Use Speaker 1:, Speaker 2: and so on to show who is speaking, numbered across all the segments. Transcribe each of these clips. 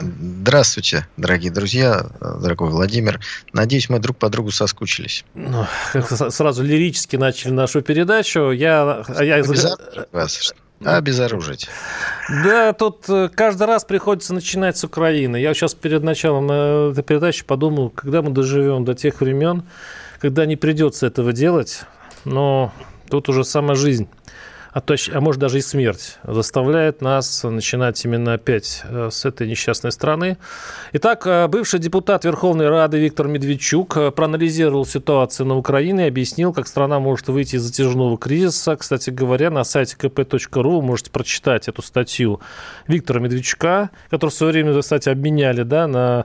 Speaker 1: Здравствуйте, дорогие друзья, дорогой Владимир. Надеюсь, мы друг по другу соскучились.
Speaker 2: Ну, сразу лирически начали нашу передачу. Я, я...
Speaker 1: Вас. Обезоружить.
Speaker 2: Да, тут э, каждый раз приходится начинать с Украины. Я сейчас перед началом э, этой передачи подумал, когда мы доживем до тех времен, когда не придется этого делать, но тут уже сама жизнь а, то, а может даже и смерть, заставляет нас начинать именно опять э, с этой несчастной страны. Итак, э, бывший депутат Верховной Рады Виктор Медведчук э, проанализировал ситуацию на Украине и объяснил, как страна может выйти из затяжного кризиса. Кстати говоря, на сайте kp.ru вы можете прочитать эту статью Виктора Медведчука, которую в свое время, кстати, обменяли да, на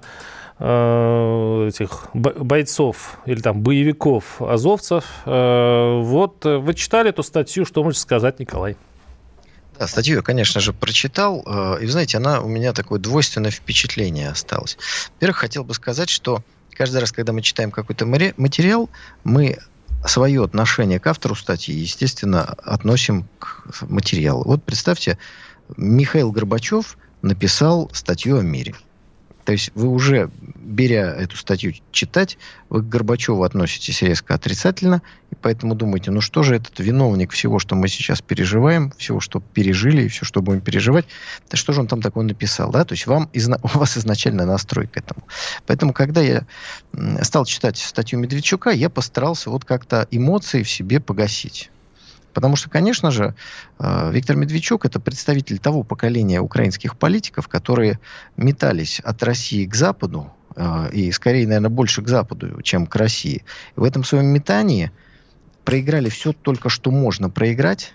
Speaker 2: этих бойцов или там боевиков азовцев. Э, вот э, вы читали эту статью, что можете сказать, Николай?
Speaker 1: Да, статью я, конечно же, прочитал. И, знаете, она у меня такое двойственное впечатление осталось. Во-первых, хотел бы сказать, что каждый раз, когда мы читаем какой-то материал, мы свое отношение к автору статьи, естественно, относим к материалу. Вот представьте, Михаил Горбачев написал статью о мире. То есть вы уже, беря эту статью читать, вы к Горбачеву относитесь резко отрицательно, и поэтому думаете, ну что же этот виновник всего, что мы сейчас переживаем, всего, что пережили, и все, что будем переживать, да что же он там такое написал, да? То есть вам, у вас изначально настрой к этому. Поэтому, когда я стал читать статью Медведчука, я постарался вот как-то эмоции в себе погасить. Потому что, конечно же, э, Виктор Медведчук – это представитель того поколения украинских политиков, которые метались от России к Западу, э, и скорее, наверное, больше к Западу, чем к России. В этом своем метании проиграли все только, что можно проиграть,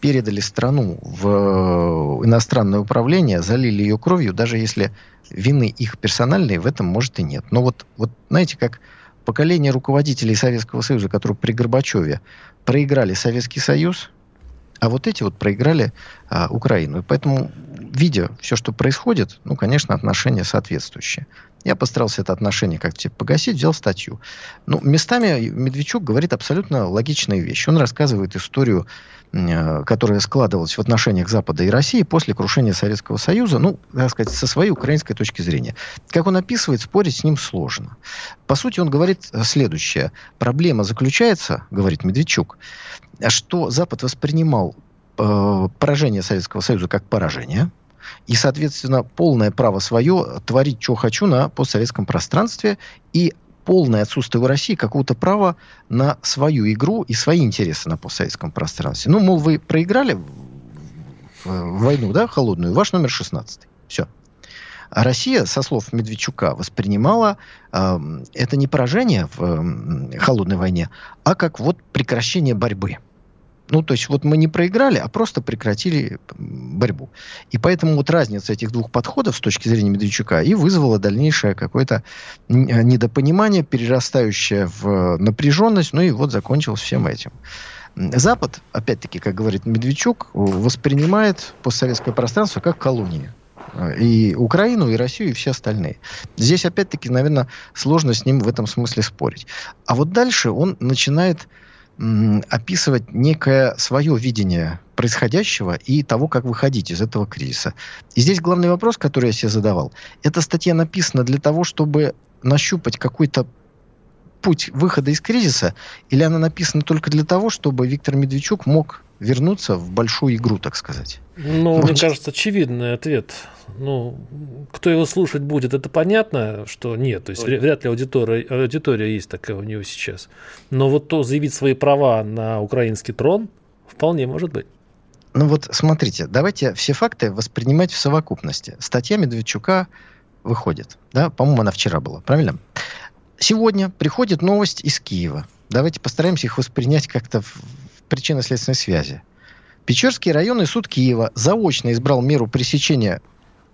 Speaker 1: передали страну в иностранное управление, залили ее кровью, даже если вины их персональной в этом, может, и нет. Но вот, вот знаете, как поколение руководителей Советского Союза, которые при Горбачеве проиграли Советский Союз, а вот эти вот проиграли а, Украину. И поэтому, видя все, что происходит, ну, конечно, отношения соответствующие. Я постарался это отношение как-то погасить, взял статью. Ну, местами Медведчук говорит абсолютно логичные вещи. Он рассказывает историю которая складывалась в отношениях Запада и России после крушения Советского Союза, ну, так сказать, со своей украинской точки зрения. Как он описывает, спорить с ним сложно. По сути, он говорит следующее. Проблема заключается, говорит Медведчук, что Запад воспринимал э, поражение Советского Союза как поражение, и, соответственно, полное право свое творить, что хочу на постсоветском пространстве, и полное отсутствие в России какого-то права на свою игру и свои интересы на постсоветском пространстве. Ну, мол, вы проиграли в войну, да, холодную, ваш номер 16. Все. А Россия, со слов Медведчука, воспринимала э, это не поражение в э, холодной войне, а как вот прекращение борьбы. Ну, то есть вот мы не проиграли, а просто прекратили борьбу. И поэтому вот разница этих двух подходов с точки зрения Медведчука и вызвала дальнейшее какое-то недопонимание, перерастающее в напряженность, ну и вот закончилось всем этим. Запад, опять-таки, как говорит Медведчук, воспринимает постсоветское пространство как колонию. И Украину, и Россию, и все остальные. Здесь, опять-таки, наверное, сложно с ним в этом смысле спорить. А вот дальше он начинает описывать некое свое видение происходящего и того, как выходить из этого кризиса. И здесь главный вопрос, который я себе задавал. Эта статья написана для того, чтобы нащупать какой-то путь выхода из кризиса, или она написана только для того, чтобы Виктор Медведчук мог вернуться в большую игру, так сказать?
Speaker 2: Ну, вот. мне кажется, очевидный ответ. Ну, кто его слушать будет, это понятно, что нет. То есть Ой. вряд ли аудитория, аудитория есть такая у него сейчас. Но вот то заявить свои права на украинский трон вполне может быть.
Speaker 1: Ну вот смотрите, давайте все факты воспринимать в совокупности. Статья Медведчука выходит, да, по-моему, она вчера была, правильно? Сегодня приходит новость из Киева. Давайте постараемся их воспринять как-то в причинно-следственной связи. Печерский районный суд Киева заочно избрал меру пресечения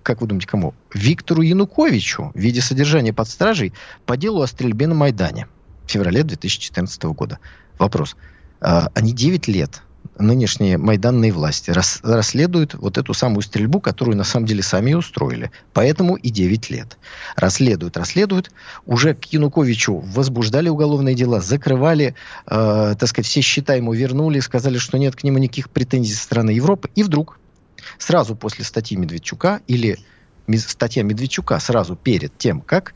Speaker 1: как вы думаете, кому? Виктору Януковичу в виде содержания под стражей по делу о стрельбе на Майдане в феврале 2014 года. Вопрос. А, они 9 лет нынешние майданные власти рас, расследуют вот эту самую стрельбу, которую на самом деле сами устроили. Поэтому и 9 лет. Расследуют, расследуют. Уже к Януковичу возбуждали уголовные дела, закрывали, э, так сказать, все счета ему вернули, сказали, что нет к нему никаких претензий со стороны Европы. И вдруг, сразу после статьи Медведчука или статья Медведчука сразу перед тем, как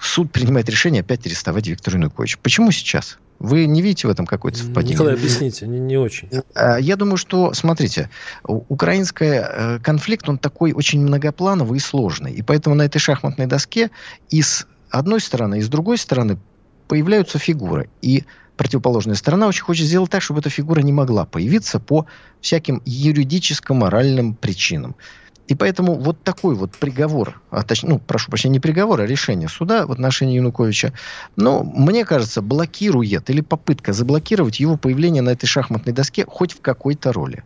Speaker 1: суд принимает решение опять арестовать Виктора Януковича. Почему сейчас? Вы не видите в этом какой-то совпадение?
Speaker 2: Николай, объясните, не, не очень.
Speaker 1: Э, я думаю, что, смотрите, украинский э, конфликт, он такой очень многоплановый и сложный. И поэтому на этой шахматной доске и с одной стороны, и с другой стороны появляются фигуры. И противоположная сторона очень хочет сделать так, чтобы эта фигура не могла появиться по всяким юридическо-моральным причинам. И поэтому вот такой вот приговор, а точнее, ну, прошу прощения, не приговор, а решение суда в отношении Януковича, ну, мне кажется, блокирует или попытка заблокировать его появление на этой шахматной доске хоть в какой-то роли.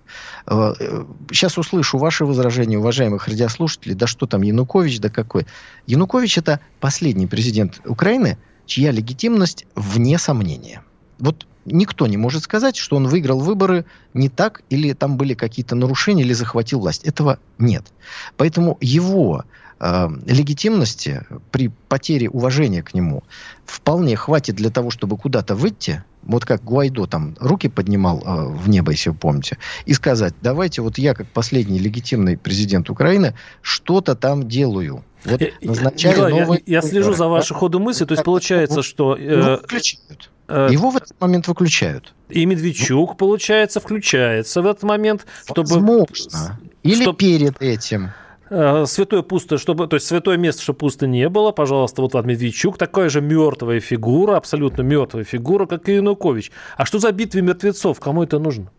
Speaker 1: Сейчас э, услышу ваши возражения, уважаемых радиослушателей, да что там Янукович, да какой. Янукович это последний президент Украины, чья легитимность вне сомнения. Вот никто не может сказать, что он выиграл выборы не так, или там были какие-то нарушения, или захватил власть. Этого нет. Поэтому его э, легитимности при потере уважения к нему вполне хватит для того, чтобы куда-то выйти, вот как Гуайдо там руки поднимал э, в небо, если вы помните, и сказать, давайте вот я, как последний легитимный президент Украины, что-то там делаю. Вот
Speaker 2: назначаю Николай, новые... я, я слежу за вашей ходу мысли, то есть получается, что... Э, ну,
Speaker 1: включают. Э, Его в этот момент выключают.
Speaker 2: И Медведчук, получается, включается в этот момент, чтобы...
Speaker 1: Возможно. Или чтобы... перед этим.
Speaker 2: Э, святое пусто, чтобы, то есть святое место, чтобы пусто не было, пожалуйста, вот Влад Медведчук, такая же мертвая фигура, абсолютно мертвая фигура, как и Янукович. А что за битвы мертвецов? Кому это нужно?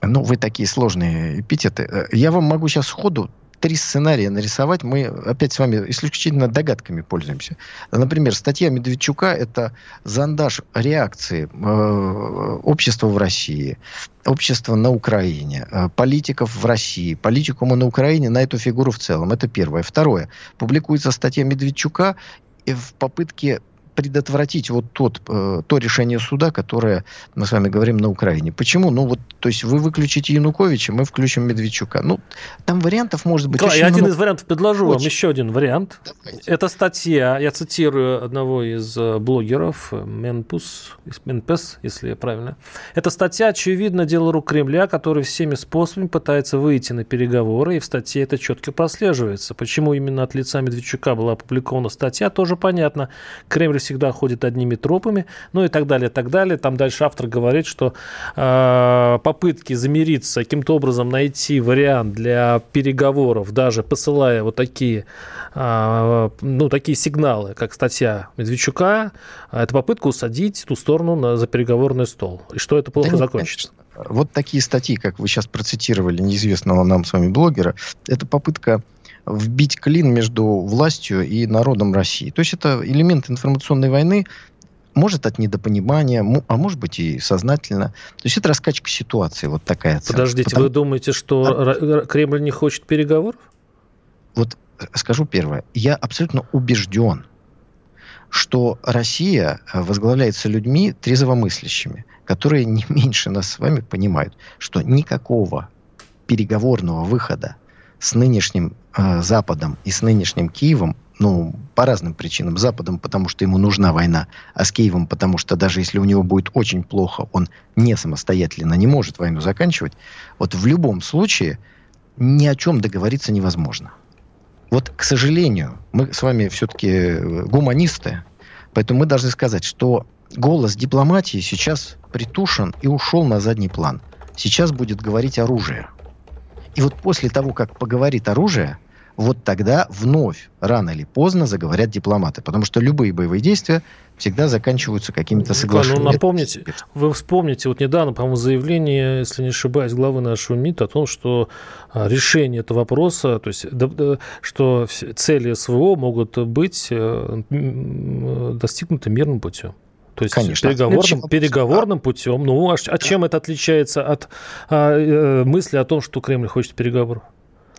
Speaker 1: Ну, вы такие сложные эпитеты. Э, я вам могу сейчас сходу три сценария нарисовать, мы опять с вами исключительно догадками пользуемся. Например, статья Медведчука – это зондаж реакции э, общества в России, общества на Украине, э, политиков в России, политикума на Украине, на эту фигуру в целом. Это первое. Второе. Публикуется статья Медведчука в попытке предотвратить вот тот, э, то решение суда, которое мы с вами говорим на Украине. Почему? Ну вот, то есть вы выключите Януковича, мы включим Медведчука. Ну, там вариантов может быть
Speaker 2: Клай, Я один из вариантов предложу очень. вам еще один вариант. Давайте. Это статья, я цитирую одного из э, блогеров, Менпус, Менпес, если я правильно. Это статья, очевидно, дело рук Кремля, который всеми способами пытается выйти на переговоры, и в статье это четко прослеживается. Почему именно от лица Медведчука была опубликована статья, тоже понятно. Кремль всегда ходит одними тропами, ну и так далее, так далее. Там дальше автор говорит, что э, попытки замириться, каким-то образом найти вариант для переговоров, даже посылая вот такие, э, ну, такие сигналы, как статья Медведчука, это попытка усадить ту сторону на, за переговорный стол. И что это плохо да закончится.
Speaker 1: Вот такие статьи, как вы сейчас процитировали неизвестного нам с вами блогера, это попытка вбить клин между властью и народом России. То есть это элемент информационной войны, может от недопонимания, а может быть и сознательно. То есть это раскачка ситуации, вот такая
Speaker 2: оценка. Подождите, Потому... вы думаете, что а... Кремль не хочет переговоров?
Speaker 1: Вот э, скажу первое. Я абсолютно убежден, что Россия э, возглавляется людьми трезвомыслящими, которые не меньше нас с вами понимают, что никакого переговорного выхода с нынешним э, Западом и с нынешним Киевом, ну, по разным причинам. Западом, потому что ему нужна война, а с Киевом, потому что даже если у него будет очень плохо, он не самостоятельно не может войну заканчивать. Вот в любом случае ни о чем договориться невозможно. Вот, к сожалению, мы с вами все-таки э, гуманисты, поэтому мы должны сказать, что голос дипломатии сейчас притушен и ушел на задний план. Сейчас будет говорить оружие – и вот после того, как поговорит оружие, вот тогда вновь, рано или поздно, заговорят дипломаты. Потому что любые боевые действия всегда заканчиваются какими-то ну, соглашениями.
Speaker 2: Ну, напомните, вы вспомните, вот недавно, по-моему, заявление, если не ошибаюсь, главы нашего МИД о том, что а, решение этого вопроса, то есть, что цели СВО могут быть э, достигнуты мирным путем. То есть Конечно. переговорным, переговорным путем. Ну, а, а чем это отличается от а, э, мысли о том, что Кремль хочет переговоров?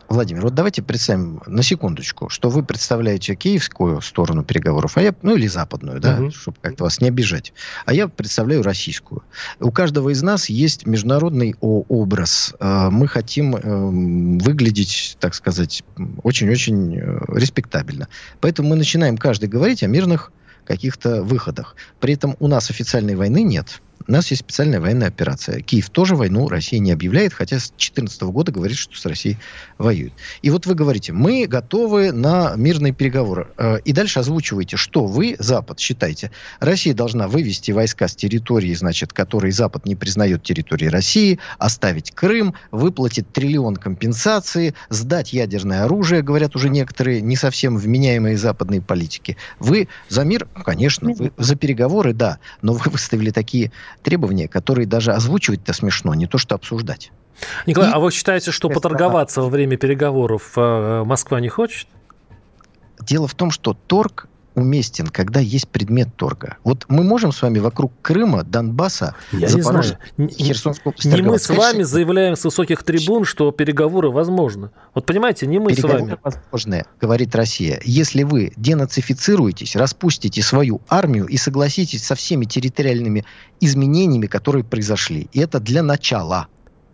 Speaker 1: Владимир, вот давайте представим на секундочку, что вы представляете киевскую сторону переговоров, а я, ну или западную, да, угу. чтобы как-то вас не обижать, а я представляю российскую. У каждого из нас есть международный образ. Э, мы хотим эм, выглядеть, так сказать, очень-очень э, респектабельно. Поэтому мы начинаем каждый говорить о мирных каких-то выходах. При этом у нас официальной войны нет. У нас есть специальная военная операция. Киев тоже войну России не объявляет, хотя с 2014 года говорит, что с Россией воюет. И вот вы говорите, мы готовы на мирные переговоры. Э, и дальше озвучиваете, что вы, Запад, считаете, Россия должна вывести войска с территории, значит, которые Запад не признает территорией России, оставить Крым, выплатить триллион компенсации, сдать ядерное оружие, говорят уже некоторые не совсем вменяемые западные политики. Вы за мир, конечно, вы за переговоры, да, но вы выставили такие требования, которые даже озвучивать-то смешно, не то что обсуждать.
Speaker 2: Николай, И... а вы считаете, что поторговаться во время переговоров э, Москва не хочет?
Speaker 1: Дело в том, что торг уместен, когда есть предмет торга. Вот мы можем с вами вокруг Крыма, Донбасса,
Speaker 2: Я Запорожья, Херсонской области Не мы с вами заявляем с высоких трибун, что переговоры возможны. Вот понимаете, не мы переговоры с вами.
Speaker 1: возможны, говорит Россия. Если вы денацифицируетесь, распустите свою армию и согласитесь со всеми территориальными изменениями, которые произошли. И это для начала.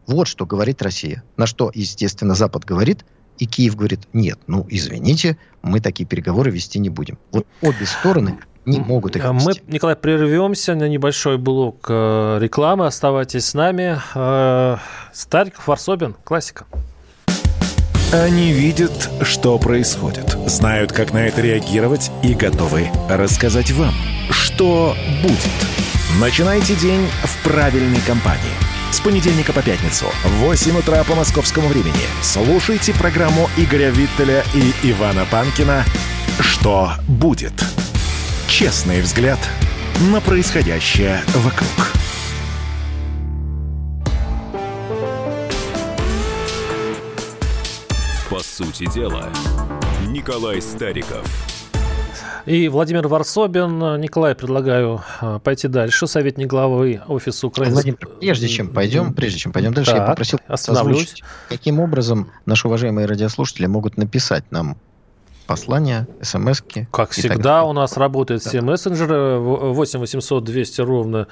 Speaker 1: Вот что говорит Россия. На что, естественно, Запад говорит – и Киев говорит, нет, ну, извините, мы такие переговоры вести не будем. Вот обе стороны не могут их
Speaker 2: вести. Мы, Николай, прервемся на небольшой блок э, рекламы. Оставайтесь с нами. Э, Стариков, Варсобин, классика.
Speaker 3: Они видят, что происходит, знают, как на это реагировать и готовы рассказать вам, что будет. Начинайте день в правильной компании – с понедельника по пятницу в 8 утра по московскому времени слушайте программу Игоря Виттеля и Ивана Панкина «Что будет?». Честный взгляд на происходящее вокруг.
Speaker 4: По сути дела, Николай Стариков –
Speaker 2: и Владимир Варсобин. Николай, предлагаю а, пойти дальше. Советник главы Офиса Украины.
Speaker 1: Владимир, прежде чем пойдем, прежде чем пойдем дальше, так, я попросил озвучить, каким образом наши уважаемые радиослушатели могут написать нам послания, смс
Speaker 2: Как всегда, у нас работают да. все мессенджеры 8 800 200 ровно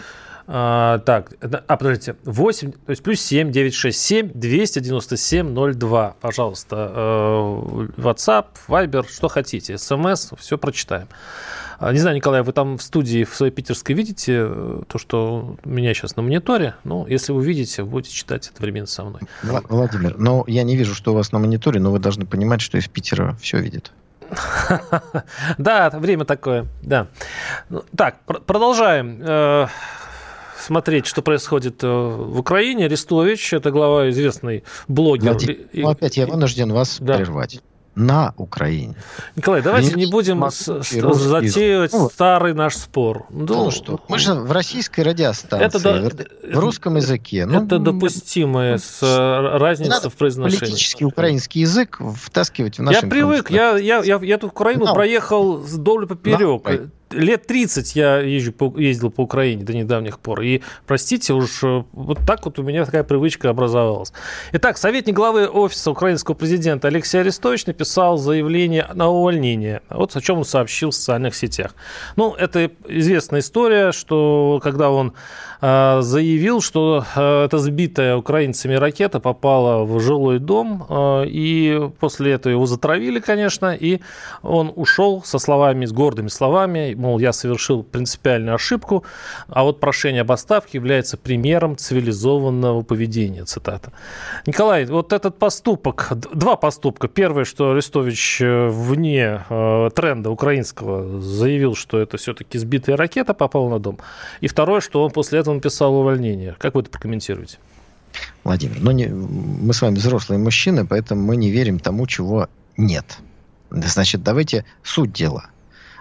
Speaker 2: а, так, а, подождите, 8, то есть плюс 7, 9, 6, 7, 297, 02. Пожалуйста, э, WhatsApp, Viber, что хотите, смс, все прочитаем. А, не знаю, Николай, вы там в студии в своей питерской видите э, то, что у меня сейчас на мониторе? Ну, если вы видите, будете читать одновременно со мной.
Speaker 1: Владимир, но я не вижу, что у вас на мониторе, но вы должны понимать, что из Питера все видит.
Speaker 2: Да, время такое, да. Ну, так, продолжаем. Э, смотреть, что происходит э, в Украине. Арестович, это глава известный блогер. Владимир,
Speaker 1: ну, опять я вынужден вас да. прервать на Украине.
Speaker 2: Николай, давайте не, не будем затеивать ну, старый наш спор.
Speaker 1: Ну, ну что, мы же в российской радиостанции, это, в, в русском языке.
Speaker 2: Ну, это допустимая с, э, разница в произношении.
Speaker 1: политический украинский язык втаскивать в наш
Speaker 2: Я привык, я, я, я, я эту Украину no. проехал вдоль поперек. No лет 30 я езжу ездил по Украине до недавних пор. И, простите, уж э, вот так вот у меня такая привычка образовалась. Итак, советник главы офиса украинского президента Алексей Арестович написал заявление на увольнение. Вот о чем он сообщил в социальных сетях. Ну, это известная история, что когда он заявил, что э, эта сбитая украинцами ракета попала в жилой дом, э, и после этого его затравили, конечно, и он ушел со словами, с гордыми словами, мол, я совершил принципиальную ошибку, а вот прошение об отставке является примером цивилизованного поведения, цитата. Николай, вот этот поступок, два поступка. Первое, что Арестович э, вне э, тренда украинского заявил, что это все-таки сбитая ракета попала на дом. И второе, что он после этого написал увольнение. Как вы это прокомментируете?
Speaker 1: Владимир, ну не, мы с вами взрослые мужчины, поэтому мы не верим тому, чего нет. Значит, давайте суть дела –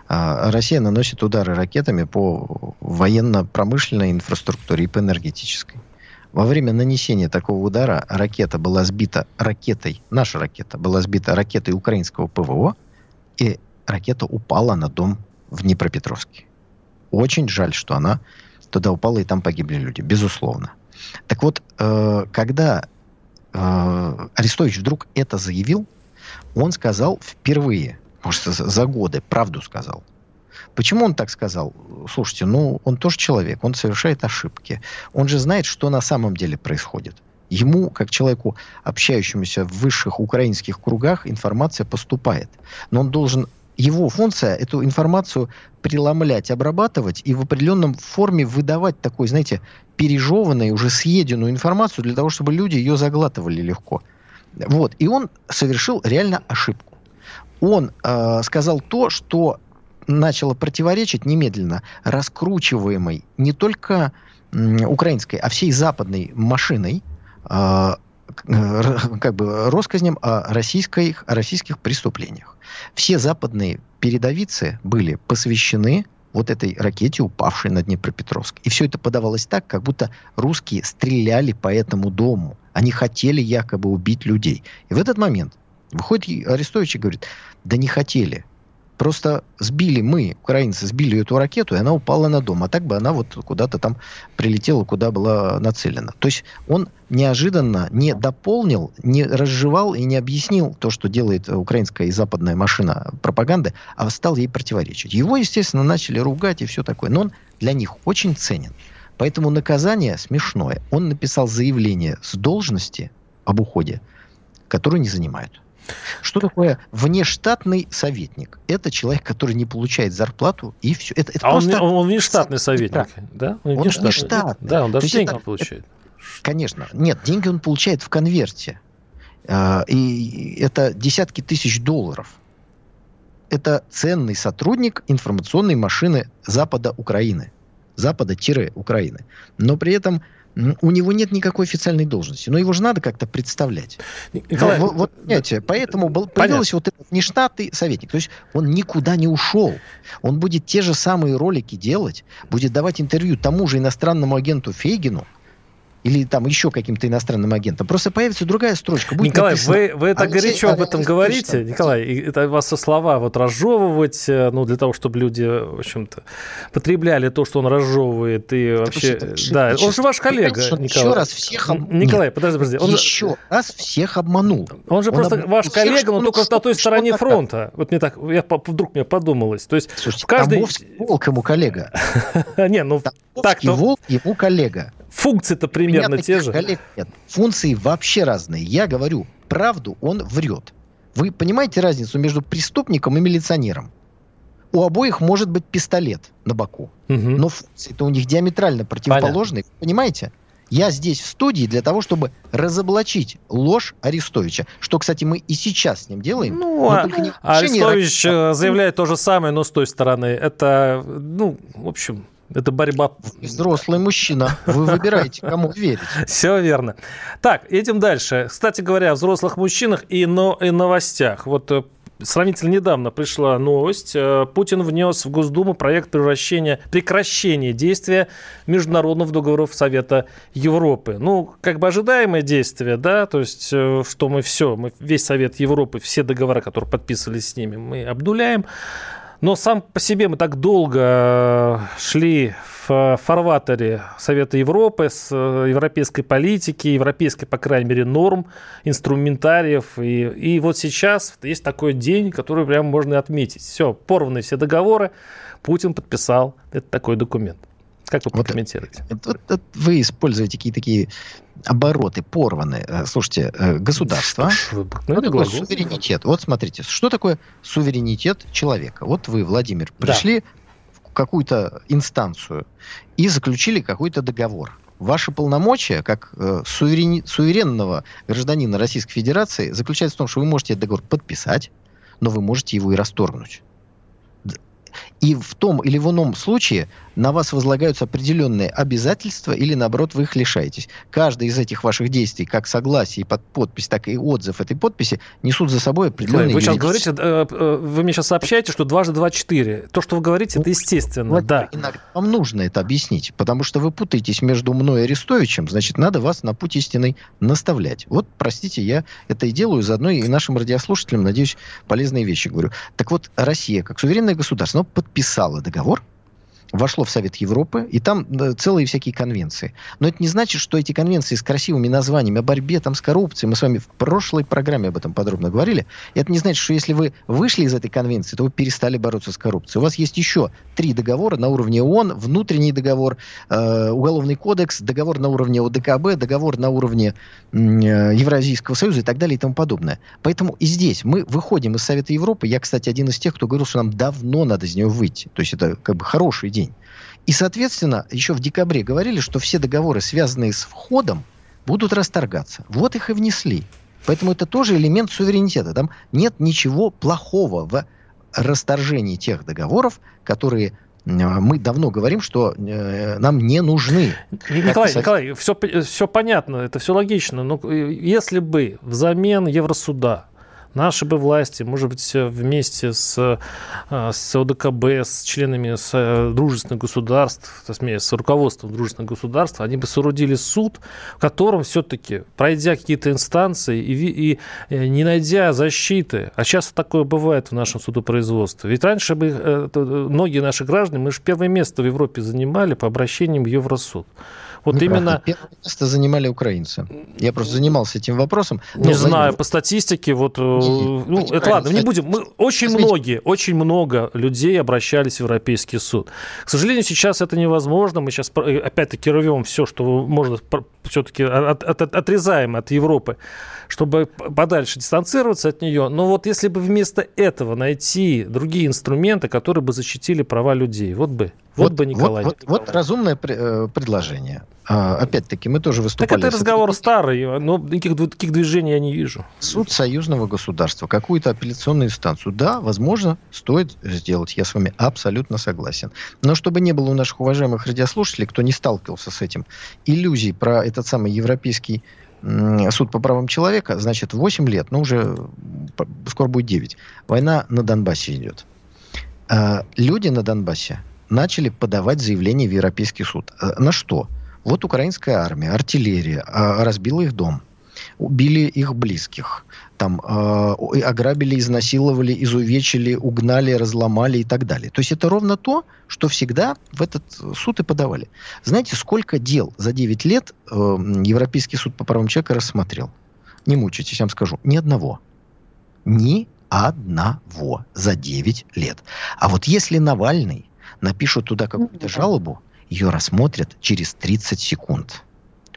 Speaker 1: а, Россия наносит удары ракетами по военно-промышленной инфраструктуре и по энергетической. Во время нанесения такого удара ракета была сбита ракетой, наша ракета была сбита ракетой украинского ПВО, и ракета упала на дом в Днепропетровске. Очень жаль, что она туда упала, и там погибли люди, безусловно. Так вот, э, когда э, Арестович вдруг это заявил, он сказал впервые, может, за годы, правду сказал. Почему он так сказал? Слушайте, ну, он тоже человек, он совершает ошибки. Он же знает, что на самом деле происходит. Ему, как человеку, общающемуся в высших украинских кругах, информация поступает. Но он должен его функция эту информацию преломлять, обрабатывать и в определенном форме выдавать такой, знаете, пережеванную, уже съеденную информацию для того, чтобы люди ее заглатывали легко. Вот. И он совершил реально ошибку. Он э, сказал то, что начало противоречить немедленно раскручиваемой не только э, украинской, а всей западной машиной э, как бы россказням о, российской, о российских преступлениях. Все западные передовицы были посвящены вот этой ракете, упавшей на Днепропетровск. И все это подавалось так, как будто русские стреляли по этому дому. Они хотели якобы убить людей. И в этот момент выходит Арестович и говорит, да не хотели. Просто сбили мы, украинцы, сбили эту ракету, и она упала на дом. А так бы она вот куда-то там прилетела, куда была нацелена. То есть он неожиданно не дополнил, не разжевал и не объяснил то, что делает украинская и западная машина пропаганды, а стал ей противоречить. Его, естественно, начали ругать и все такое. Но он для них очень ценен. Поэтому наказание смешное. Он написал заявление с должности об уходе, которую не занимают. Что такое внештатный советник? Это человек, который не получает зарплату, и все. Это, это
Speaker 2: а просто... он, он внештатный советник, да?
Speaker 1: Он, он внештатный.
Speaker 2: Да, он даже деньги это, получает.
Speaker 1: Конечно. Нет, деньги он получает в конверте. А, и это десятки тысяч долларов. Это ценный сотрудник информационной машины Запада Украины. Запада-Украины. Но при этом у него нет никакой официальной должности, но его же надо как-то представлять. Николай, вот, вот, понимаете, поэтому был, появился вот этот нештатный советник. То есть он никуда не ушел. Он будет те же самые ролики делать, будет давать интервью тому же иностранному агенту Фейгину, или там еще каким-то иностранным агентом. Просто появится другая строчка.
Speaker 2: Будет Николай, написано, вы, вы так горячо об этом говорите. Николай, это вас со слова вот разжевывать, э, ну, для того, чтобы люди, в общем-то, потребляли то, что он разжевывает, и это вообще... Да, он же ваш коллега, Николай.
Speaker 1: Еще раз всех... Об...
Speaker 2: Николай, Нет, подожди, подожди. Он
Speaker 1: еще раз всех обманул.
Speaker 2: Он же он просто об... ваш коллега, но только на той стороне фронта. Вот мне так, я, вдруг мне подумалось. То есть
Speaker 1: Слушайте, в каждой... волк ему коллега.
Speaker 2: Не, ну
Speaker 1: так-то... волк ему коллега.
Speaker 2: Функции-то примерно те же.
Speaker 1: Коллег нет. Функции вообще разные. Я говорю правду, он врет. Вы понимаете разницу между преступником и милиционером? У обоих может быть пистолет на боку, угу. но функции-то у них диаметрально противоположные. Понятно. Понимаете? Я здесь в студии для того, чтобы разоблачить ложь Арестовича. Что, кстати, мы и сейчас с ним делаем.
Speaker 2: Ну, а, Арестович рак... Э, заявляет то же самое, но с той стороны. Это, ну, в общем, это борьба...
Speaker 1: Взрослый мужчина. Вы выбираете, кому верить.
Speaker 2: Все верно. Так, едем дальше. Кстати говоря, о взрослых мужчинах и, но, и новостях. Вот э, сравнительно недавно пришла новость. Э, Путин внес в Госдуму проект превращения, прекращения действия международных договоров Совета Европы. Ну, как бы ожидаемое действие, да, то есть, э, что мы все, мы весь Совет Европы, все договора, которые подписывались с ними, мы обнуляем. Но сам по себе мы так долго э, шли в фарватере Совета Европы с э, европейской политики, европейской, по крайней мере, норм, инструментариев. И, и вот сейчас есть такой день, который прямо можно отметить. Все, порваны все договоры, Путин подписал этот такой документ. Как вы вот, прокомментируете?
Speaker 1: Вот, вот, вы используете какие-то такие обороты, порваны. Э, слушайте, э, государство, что такое суверенитет? Вот смотрите, что такое суверенитет человека? Вот вы, Владимир, пришли да. в какую-то инстанцию и заключили какой-то договор. Ваши полномочия, как э, суверен... суверенного гражданина Российской Федерации, заключаются в том, что вы можете этот договор подписать, но вы можете его и расторгнуть. И в том или в ином случае на вас возлагаются определенные обязательства или, наоборот, вы их лишаетесь. Каждый из этих ваших действий, как согласие под подпись, так и отзыв этой подписи, несут за собой определенные
Speaker 2: Вы сейчас говорите, э, э, вы мне сейчас сообщаете, что дважды два четыре. То, что вы говорите, это естественно, вот, да.
Speaker 1: Иногда вам нужно это объяснить, потому что вы путаетесь между мной и Арестовичем, значит, надо вас на путь истинный наставлять. Вот, простите, я это и делаю, заодно и нашим радиослушателям, надеюсь, полезные вещи говорю. Так вот, Россия, как суверенное государство, подписала договор, вошло в Совет Европы, и там целые всякие конвенции. Но это не значит, что эти конвенции с красивыми названиями о борьбе там, с коррупцией, мы с вами в прошлой программе об этом подробно говорили, это не значит, что если вы вышли из этой конвенции, то вы перестали бороться с коррупцией. У вас есть еще три договора на уровне ООН, внутренний договор, э, уголовный кодекс, договор на уровне ОДКБ, договор на уровне э, Евразийского союза и так далее и тому подобное. Поэтому и здесь мы выходим из Совета Европы. Я, кстати, один из тех, кто говорил, что нам давно надо из него выйти. То есть это как бы хороший день. И, соответственно, еще в декабре говорили, что все договоры, связанные с входом, будут расторгаться. Вот их и внесли. Поэтому это тоже элемент суверенитета. Там нет ничего плохого в расторжении тех договоров, которые мы давно говорим, что э, нам не нужны.
Speaker 2: Николай, Николай, все, все понятно, это все логично. Но если бы взамен Евросуда Наши бы власти, может быть, вместе с, э, с ОДКБ, с членами с э, дружественных государств, с руководством дружественных государств, они бы соорудили суд, в котором все-таки, пройдя какие-то инстанции и, и э, не найдя защиты, а часто такое бывает в нашем судопроизводстве. Ведь раньше бы многие наши граждане, мы же первое место в Европе занимали по обращениям в Евросуд.
Speaker 1: Вот ну, именно... Первое место занимали украинцы. Я просто занимался этим вопросом.
Speaker 2: Не знаю, по статистике, вот... Э, не, ну, это ладно, не будем. Мы, очень Смотрите. многие, очень много людей обращались в Европейский суд. К сожалению, сейчас это невозможно. Мы сейчас, э, опять-таки, рвем все, что можно, все-таки от, от, отрезаем от Европы, чтобы подальше дистанцироваться от нее. Но вот если бы вместо этого найти другие инструменты, которые бы защитили права людей, вот бы вот, вот бы Николай.
Speaker 1: Вот, вот, вот разумное э, предложение. А, опять-таки, мы тоже выступали...
Speaker 2: Так это разговор этим. старый, но никаких, никаких движений я не вижу.
Speaker 1: Суд союзного государства, какую-то апелляционную инстанцию. Да, возможно, стоит сделать. Я с вами абсолютно согласен. Но чтобы не было у наших уважаемых радиослушателей, кто не сталкивался с этим, иллюзий про этот самый европейский суд по правам человека, значит, 8 лет, ну уже скоро будет 9, война на Донбассе идет. А, люди на Донбассе начали подавать заявление в Европейский суд. Э, на что? Вот украинская армия, артиллерия э, разбила их дом, убили их близких, там э, ограбили, изнасиловали, изувечили, угнали, разломали и так далее. То есть это ровно то, что всегда в этот суд и подавали. Знаете, сколько дел за 9 лет э, Европейский суд по правам человека рассмотрел? Не мучайтесь, я вам скажу. Ни одного. Ни одного за 9 лет. А вот если Навальный напишут туда какую-то жалобу, ее рассмотрят через 30 секунд.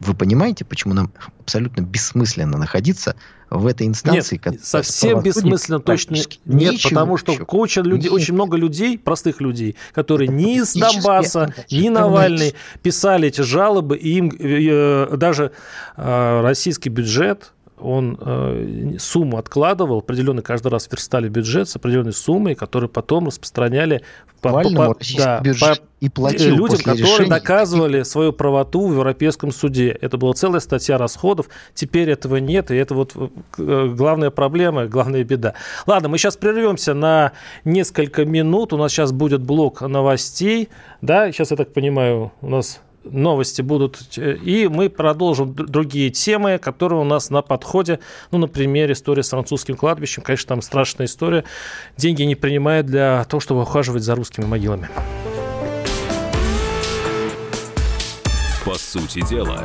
Speaker 1: Вы понимаете, почему нам абсолютно бессмысленно находиться в этой инстанции?
Speaker 2: Нет, совсем бессмысленно точно нет, потому что куча людей, очень много людей, простых людей, которые ни из Донбасса, ни Навальный писали эти жалобы, и им э, даже э, российский бюджет он э, сумму откладывал, определенный каждый раз верстали бюджет с определенной суммой, которую потом распространяли по, по, по, да, по и платил людям, которые решения. доказывали свою правоту в Европейском суде. Это была целая статья расходов. Теперь этого нет, и это вот э, главная проблема, главная беда. Ладно, мы сейчас прервемся на несколько минут. У нас сейчас будет блок новостей. Да, сейчас, я так понимаю, у нас новости будут. И мы продолжим другие темы, которые у нас на подходе. Ну, например, история с французским кладбищем. Конечно, там страшная история. Деньги не принимают для того, чтобы ухаживать за русскими могилами.
Speaker 4: По сути дела.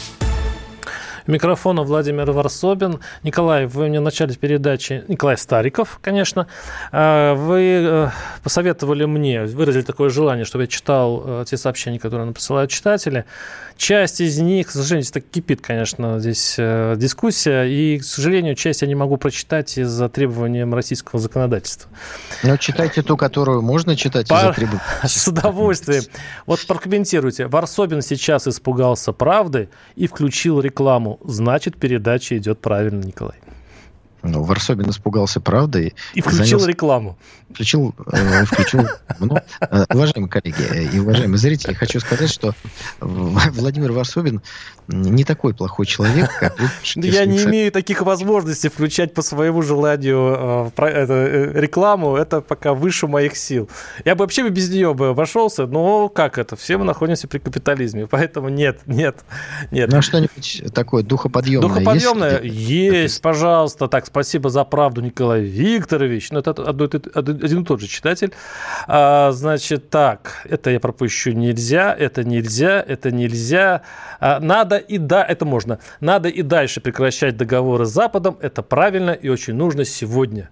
Speaker 2: микрофона Владимир Варсобин. Николай, вы мне в начале передачи, Николай Стариков, конечно, э, вы э, посоветовали мне, выразили такое желание, чтобы я читал э, те сообщения, которые нам присылают читатели. Часть из них, к сожалению, так кипит, конечно, здесь дискуссия, и, к сожалению, часть я не могу прочитать из-за требований российского законодательства.
Speaker 1: Ну, читайте ту, которую можно читать
Speaker 2: Пар... из-за требований. С удовольствием. Вот прокомментируйте. Варсобин сейчас испугался правды и включил рекламу значит, передача идет правильно, Николай.
Speaker 1: Ну, Варсобин испугался правды.
Speaker 2: И включил занялся... рекламу.
Speaker 1: Включил, э, включил. Ну, э, уважаемые коллеги и уважаемые зрители, хочу сказать, что Владимир Варсобин не такой плохой человек, как вы
Speaker 2: Я не имею таких возможностей включать по своему желанию э, рекламу. Это пока выше моих сил. Я бы вообще без нее бы обошелся, но как это? Все мы находимся при капитализме, поэтому нет, нет, нет.
Speaker 1: Ну, а что-нибудь такое духоподъемное
Speaker 2: Духоподъемное есть, есть пожалуйста. Так, спасибо за правду, Николай Викторович. Ну, это один и тот же читатель. А, значит, так, это я пропущу нельзя, это нельзя, это нельзя. А, надо и да, это можно. Надо и дальше прекращать договоры с Западом. Это правильно и очень нужно сегодня.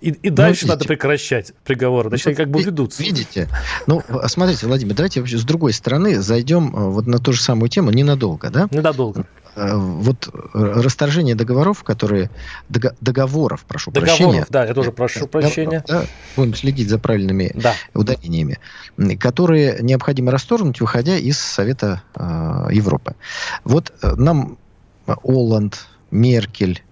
Speaker 2: И, и ну, дальше видите, надо прекращать приговоры, значит, они как бы ведутся.
Speaker 1: Видите? Ну, смотрите, Владимир, давайте вообще с другой стороны зайдем э, вот на ту же самую тему ненадолго, да?
Speaker 2: Ненадолго.
Speaker 1: Э, вот расторжение договоров, которые... Договоров, прошу договоров, прощения.
Speaker 2: да, я тоже прошу прощения. Да,
Speaker 1: будем следить за правильными да. ударениями, которые необходимо расторгнуть, выходя из Совета э, Европы. Вот э, нам Оланд, Меркель,